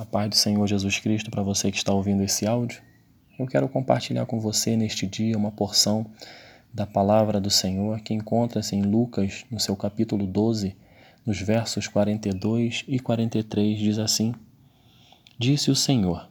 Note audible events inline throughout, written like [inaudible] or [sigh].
A paz do Senhor Jesus Cristo para você que está ouvindo esse áudio. Eu quero compartilhar com você neste dia uma porção da palavra do Senhor que encontra-se em Lucas, no seu capítulo 12, nos versos 42 e 43, diz assim: Disse o Senhor: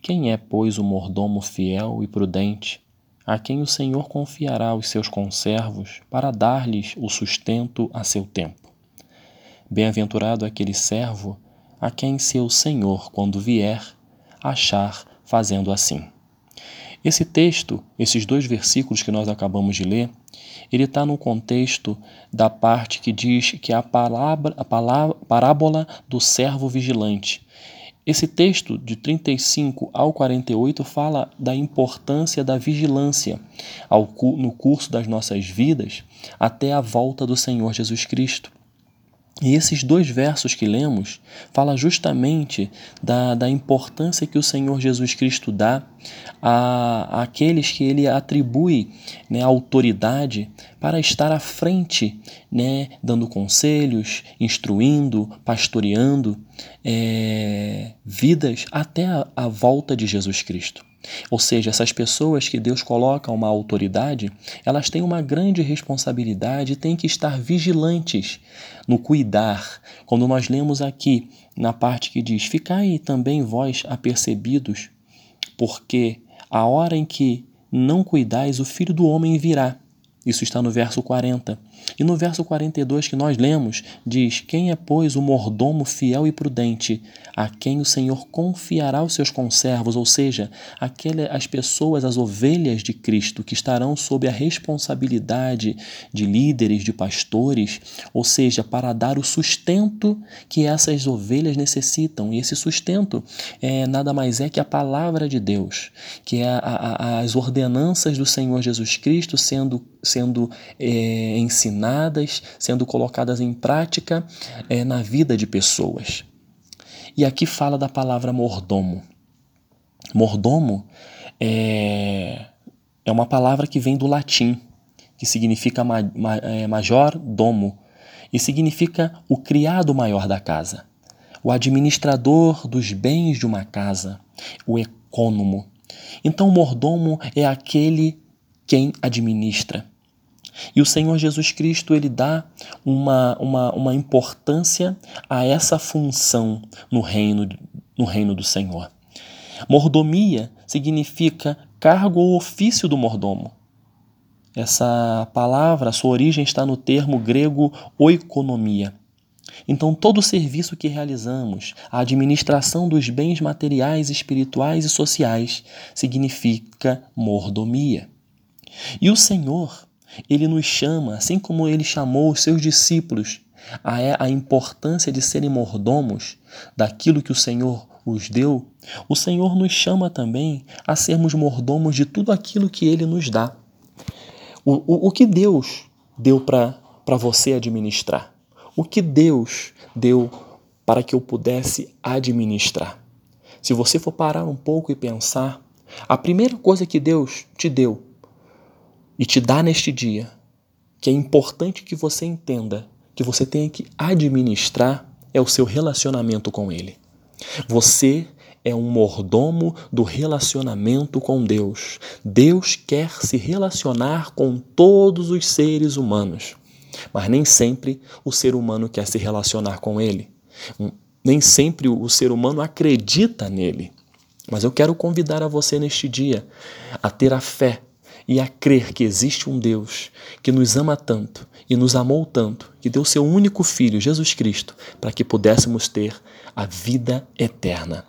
Quem é, pois, o mordomo fiel e prudente, a quem o Senhor confiará os seus conservos para dar-lhes o sustento a seu tempo? Bem-aventurado aquele servo a quem seu senhor, quando vier, achar fazendo assim. Esse texto, esses dois versículos que nós acabamos de ler, ele está no contexto da parte que diz que é a, palavra, a palavra, parábola do servo vigilante. Esse texto, de 35 ao 48, fala da importância da vigilância ao, no curso das nossas vidas até a volta do Senhor Jesus Cristo. E esses dois versos que lemos fala justamente da, da importância que o Senhor Jesus Cristo dá a, àqueles que ele atribui né, autoridade para estar à frente, né, dando conselhos, instruindo, pastoreando é, vidas até a, a volta de Jesus Cristo. Ou seja, essas pessoas que Deus coloca uma autoridade, elas têm uma grande responsabilidade e têm que estar vigilantes no cuidar. Quando nós lemos aqui na parte que diz: Ficai também vós apercebidos, porque a hora em que não cuidais, o filho do homem virá. Isso está no verso 40. E no verso 42 que nós lemos, diz: Quem é, pois, o mordomo fiel e prudente, a quem o Senhor confiará os seus conservos, ou seja, aquele, as pessoas, as ovelhas de Cristo, que estarão sob a responsabilidade de líderes, de pastores, ou seja, para dar o sustento que essas ovelhas necessitam. E esse sustento é nada mais é que a palavra de Deus, que é a, a, as ordenanças do Senhor Jesus Cristo sendo, sendo é, ensinadas ensinadas, sendo colocadas em prática é, na vida de pessoas. E aqui fala da palavra mordomo. Mordomo é, é uma palavra que vem do latim, que significa ma, ma, é, major domo, e significa o criado maior da casa, o administrador dos bens de uma casa, o ecônomo. Então, o mordomo é aquele quem administra. E o Senhor Jesus Cristo ele dá uma, uma, uma importância a essa função no reino, no reino do Senhor. Mordomia significa cargo ou ofício do mordomo. Essa palavra, sua origem está no termo grego oikonomia. Então, todo o serviço que realizamos, a administração dos bens materiais, espirituais e sociais, significa mordomia. E o Senhor, ele nos chama, assim como ele chamou os seus discípulos, a, é a importância de serem mordomos daquilo que o Senhor os deu, o Senhor nos chama também a sermos mordomos de tudo aquilo que ele nos dá. O, o, o que Deus deu para você administrar? O que Deus deu para que eu pudesse administrar? Se você for parar um pouco e pensar, a primeira coisa que Deus te deu e te dá neste dia, que é importante que você entenda que você tem que administrar é o seu relacionamento com Ele. Você é um mordomo do relacionamento com Deus. Deus quer se relacionar com todos os seres humanos, mas nem sempre o ser humano quer se relacionar com Ele. Nem sempre o ser humano acredita nele. Mas eu quero convidar a você neste dia a ter a fé e a crer que existe um Deus que nos ama tanto e nos amou tanto, que deu seu único Filho, Jesus Cristo, para que pudéssemos ter a vida eterna.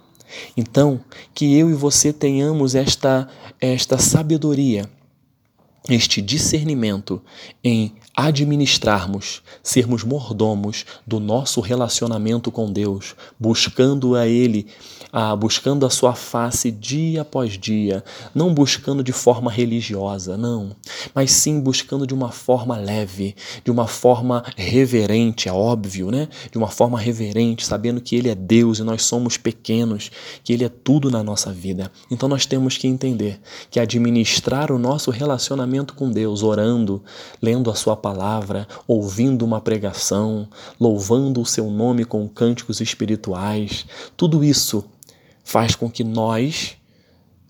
Então, que eu e você tenhamos esta, esta sabedoria, este discernimento em administrarmos, sermos mordomos do nosso relacionamento com Deus, buscando a Ele ah, buscando a sua face dia após dia, não buscando de forma religiosa, não, mas sim buscando de uma forma leve, de uma forma reverente, é óbvio, né? De uma forma reverente, sabendo que Ele é Deus e nós somos pequenos, que Ele é tudo na nossa vida. Então nós temos que entender que administrar o nosso relacionamento relacionamento com Deus, orando, lendo a Sua palavra, ouvindo uma pregação, louvando o Seu nome com cânticos espirituais, tudo isso faz com que nós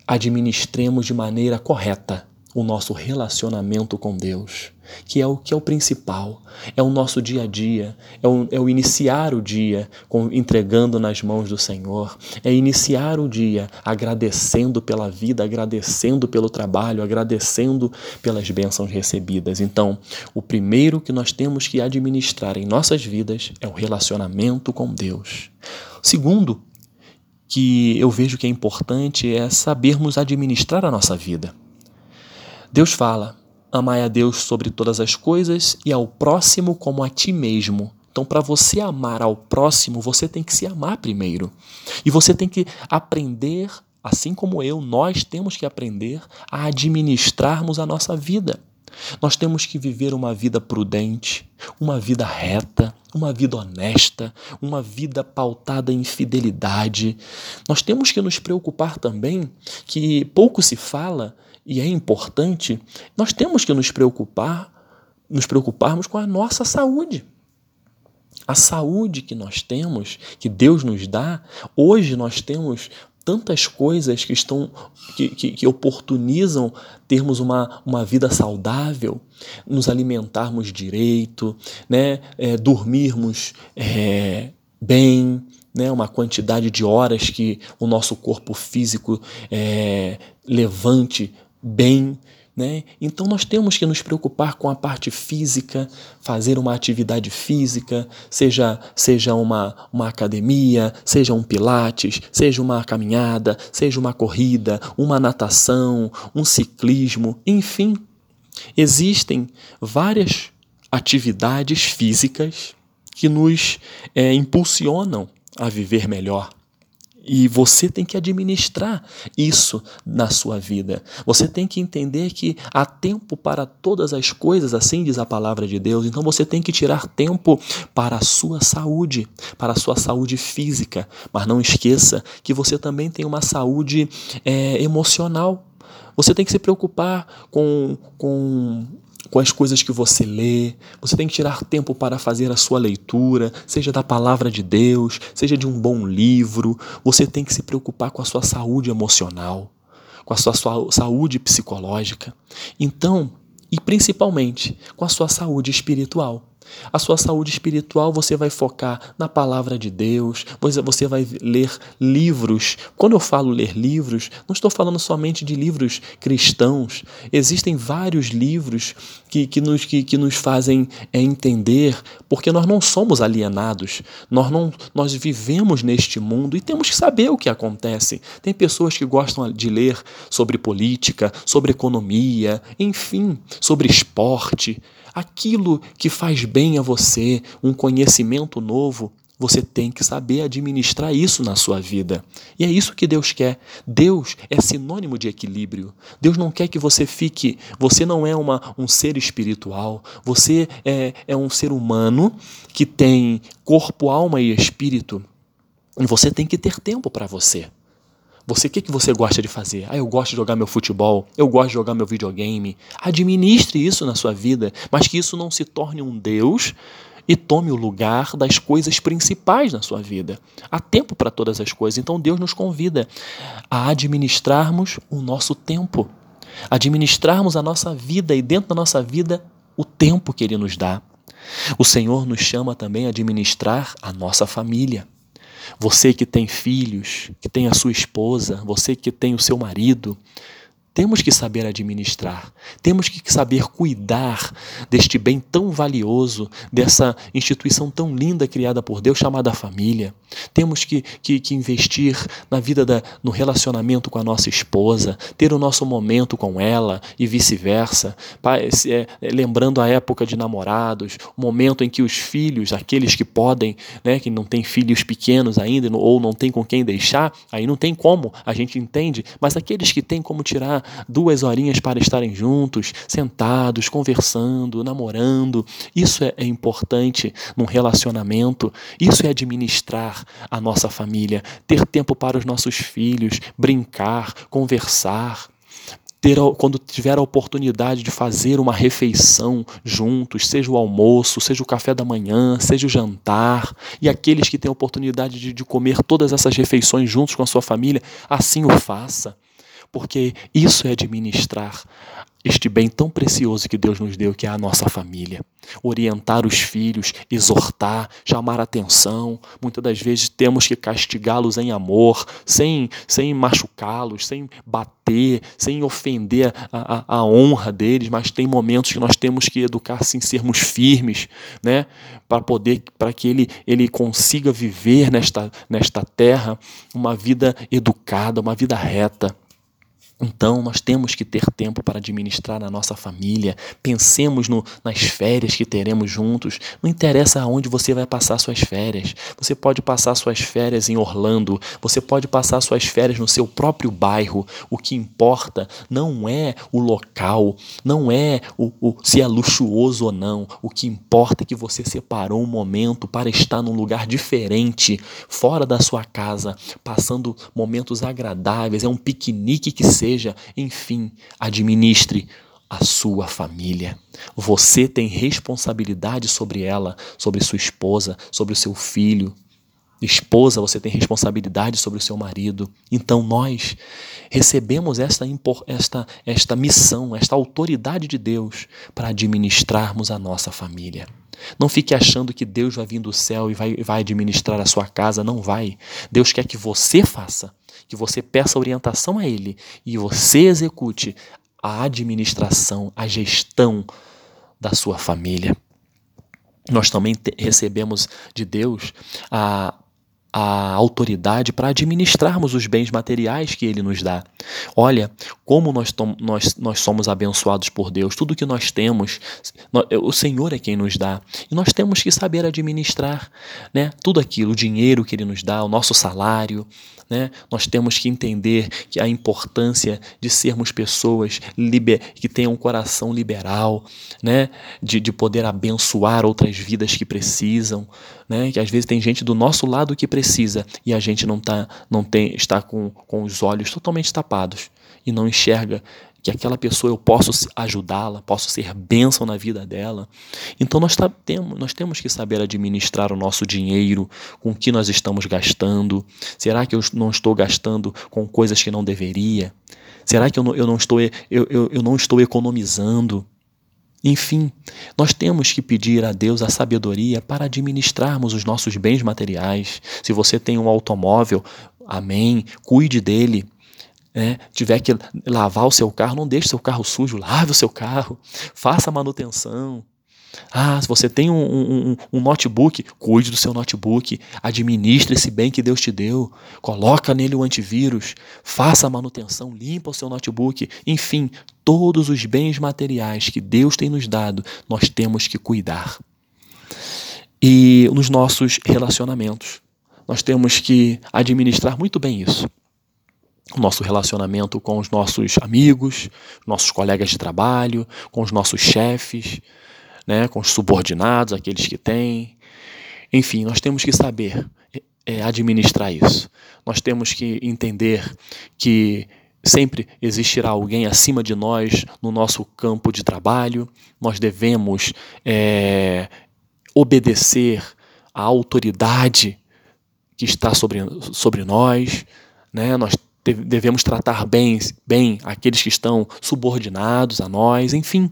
administremos de maneira correta o nosso relacionamento com Deus, que é o que é o principal, é o nosso dia a dia, é o, é o iniciar o dia com, entregando nas mãos do Senhor, é iniciar o dia agradecendo pela vida, agradecendo pelo trabalho, agradecendo pelas bênçãos recebidas. Então, o primeiro que nós temos que administrar em nossas vidas é o relacionamento com Deus. Segundo, que eu vejo que é importante é sabermos administrar a nossa vida. Deus fala: amai a Deus sobre todas as coisas e ao próximo como a ti mesmo. Então, para você amar ao próximo, você tem que se amar primeiro. E você tem que aprender, assim como eu, nós temos que aprender a administrarmos a nossa vida. Nós temos que viver uma vida prudente, uma vida reta, uma vida honesta, uma vida pautada em fidelidade. Nós temos que nos preocupar também que pouco se fala e é importante, nós temos que nos preocupar, nos preocuparmos com a nossa saúde. A saúde que nós temos, que Deus nos dá, hoje nós temos tantas coisas que estão que, que, que, oportunizam termos uma, uma vida saudável, nos alimentarmos direito, né? É, dormirmos é, bem, né, uma quantidade de horas que o nosso corpo físico é, levante bem. Né? Então nós temos que nos preocupar com a parte física, fazer uma atividade física, seja, seja uma, uma academia, seja um pilates, seja uma caminhada, seja uma corrida, uma natação, um ciclismo, enfim. Existem várias atividades físicas que nos é, impulsionam a viver melhor. E você tem que administrar isso na sua vida. Você tem que entender que há tempo para todas as coisas, assim diz a palavra de Deus. Então você tem que tirar tempo para a sua saúde, para a sua saúde física. Mas não esqueça que você também tem uma saúde é, emocional. Você tem que se preocupar com, com com as coisas que você lê. Você tem que tirar tempo para fazer a sua leitura, seja da palavra de Deus, seja de um bom livro. Você tem que se preocupar com a sua saúde emocional, com a sua, saúde psicológica. Então, e principalmente com a sua saúde espiritual. A sua saúde espiritual você vai focar na palavra de Deus, você vai ler livros. Quando eu falo ler livros, não estou falando somente de livros cristãos. Existem vários livros que, que, nos, que, que nos fazem é, entender, porque nós não somos alienados, nós, não, nós vivemos neste mundo e temos que saber o que acontece. Tem pessoas que gostam de ler sobre política, sobre economia, enfim, sobre esporte aquilo que faz bem a você, um conhecimento novo, você tem que saber administrar isso na sua vida. E é isso que Deus quer. Deus é sinônimo de equilíbrio. Deus não quer que você fique. Você não é uma, um ser espiritual. Você é, é um ser humano que tem corpo, alma e espírito. E você tem que ter tempo para você. Você, o que, que você gosta de fazer? Ah, eu gosto de jogar meu futebol, eu gosto de jogar meu videogame. Administre isso na sua vida, mas que isso não se torne um Deus e tome o lugar das coisas principais na sua vida. Há tempo para todas as coisas, então Deus nos convida a administrarmos o nosso tempo, administrarmos a nossa vida e dentro da nossa vida o tempo que Ele nos dá. O Senhor nos chama também a administrar a nossa família. Você que tem filhos, que tem a sua esposa, você que tem o seu marido, temos que saber administrar, temos que saber cuidar deste bem tão valioso, dessa instituição tão linda criada por Deus chamada família. Temos que, que, que investir na vida, da, no relacionamento com a nossa esposa, ter o nosso momento com ela e vice-versa. É, lembrando a época de namorados, o momento em que os filhos, aqueles que podem, né, que não têm filhos pequenos ainda ou não tem com quem deixar, aí não tem como, a gente entende, mas aqueles que têm como tirar duas horinhas para estarem juntos, sentados, conversando, namorando. Isso é, é importante num relacionamento. Isso é administrar a nossa família, ter tempo para os nossos filhos, brincar, conversar. ter, quando tiver a oportunidade de fazer uma refeição juntos, seja o almoço, seja o café da manhã, seja o jantar, e aqueles que têm a oportunidade de, de comer todas essas refeições juntos com a sua família, assim o faça, porque isso é administrar este bem tão precioso que Deus nos deu, que é a nossa família. Orientar os filhos, exortar, chamar atenção. Muitas das vezes temos que castigá-los em amor, sem, sem machucá-los, sem bater, sem ofender a, a, a, honra deles, mas tem momentos que nós temos que educar sem sermos firmes, né? para poder para que ele, ele consiga viver nesta, nesta terra uma vida educada, uma vida reta. Então, nós temos que ter tempo para administrar na nossa família. Pensemos no, nas férias que teremos juntos. Não interessa aonde você vai passar suas férias. Você pode passar suas férias em Orlando. Você pode passar suas férias no seu próprio bairro. O que importa não é o local, não é o, o se é luxuoso ou não. O que importa é que você separou um momento para estar num lugar diferente, fora da sua casa, passando momentos agradáveis. É um piquenique que seja enfim, administre a sua família. Você tem responsabilidade sobre ela, sobre sua esposa, sobre o seu filho. Esposa, você tem responsabilidade sobre o seu marido. Então nós recebemos esta, esta, esta missão, esta autoridade de Deus para administrarmos a nossa família. Não fique achando que Deus vai vir do céu e vai, vai administrar a sua casa. Não vai. Deus quer que você faça que você peça orientação a Ele e você execute a administração, a gestão da sua família. Nós também recebemos de Deus a a autoridade para administrarmos os bens materiais que Ele nos dá. Olha como nós, nós, nós somos abençoados por Deus. Tudo que nós temos, o Senhor é quem nos dá. E nós temos que saber administrar né? tudo aquilo, o dinheiro que Ele nos dá, o nosso salário. Né? Nós temos que entender que a importância de sermos pessoas liber, que tenham um coração liberal, né? de, de poder abençoar outras vidas que precisam né? Que às vezes tem gente do nosso lado que precisa e a gente não tá, não tem, está com, com os olhos totalmente tapados e não enxerga que aquela pessoa eu posso ajudá-la, posso ser bênção na vida dela. Então nós, tá, temos, nós temos que saber administrar o nosso dinheiro, com o que nós estamos gastando. Será que eu não estou gastando com coisas que não deveria? Será que eu não, eu não, estou, eu, eu, eu não estou economizando? Enfim, nós temos que pedir a Deus a sabedoria para administrarmos os nossos bens materiais. Se você tem um automóvel, amém, cuide dele. É, tiver que lavar o seu carro, não deixe seu carro sujo, lave o seu carro, [laughs] faça manutenção. Ah, se você tem um, um, um, notebook, cuide do seu notebook, administre esse bem que Deus te deu, coloca nele o antivírus, faça a manutenção, limpa o seu notebook, enfim, todos os bens materiais que Deus tem nos dado, nós temos que cuidar. E nos nossos relacionamentos, nós temos que administrar muito bem isso o nosso relacionamento com os nossos amigos, nossos colegas de trabalho, com os nossos chefes, né, com os subordinados, aqueles que têm. Enfim, nós temos que saber é, administrar isso. Nós temos que entender que sempre existirá alguém acima de nós no nosso campo de trabalho. Nós devemos é, obedecer à autoridade que está sobre, sobre nós. Né? Nós devemos tratar bem, bem aqueles que estão subordinados a nós, enfim.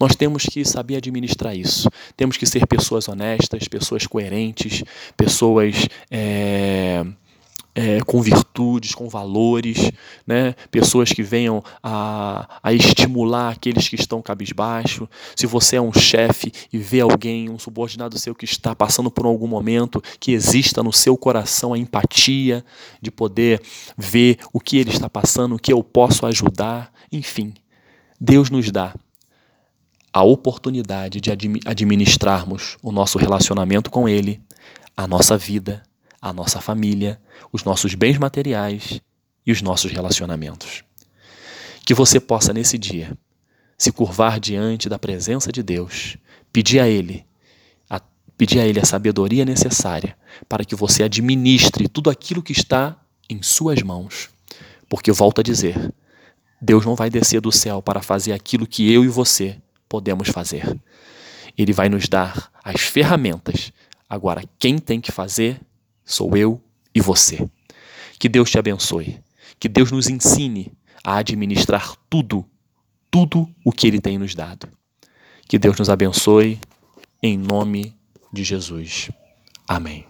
Nós temos que saber administrar isso. Temos que ser pessoas honestas, pessoas coerentes, pessoas é, é, com virtudes, com valores, né? pessoas que venham a, a estimular aqueles que estão cabisbaixo. Se você é um chefe e vê alguém, um subordinado seu que está passando por algum momento, que exista no seu coração a empatia de poder ver o que ele está passando, o que eu posso ajudar, enfim. Deus nos dá a oportunidade de administrarmos o nosso relacionamento com Ele, a nossa vida, a nossa família, os nossos bens materiais e os nossos relacionamentos. Que você possa, nesse dia, se curvar diante da presença de Deus, pedir a Ele, a, pedir a Ele a sabedoria necessária para que você administre tudo aquilo que está em Suas mãos. Porque, volto a dizer, Deus não vai descer do céu para fazer aquilo que eu e você podemos fazer. Ele vai nos dar as ferramentas. Agora, quem tem que fazer sou eu e você. Que Deus te abençoe. Que Deus nos ensine a administrar tudo, tudo o que Ele tem nos dado. Que Deus nos abençoe, em nome de Jesus. Amém.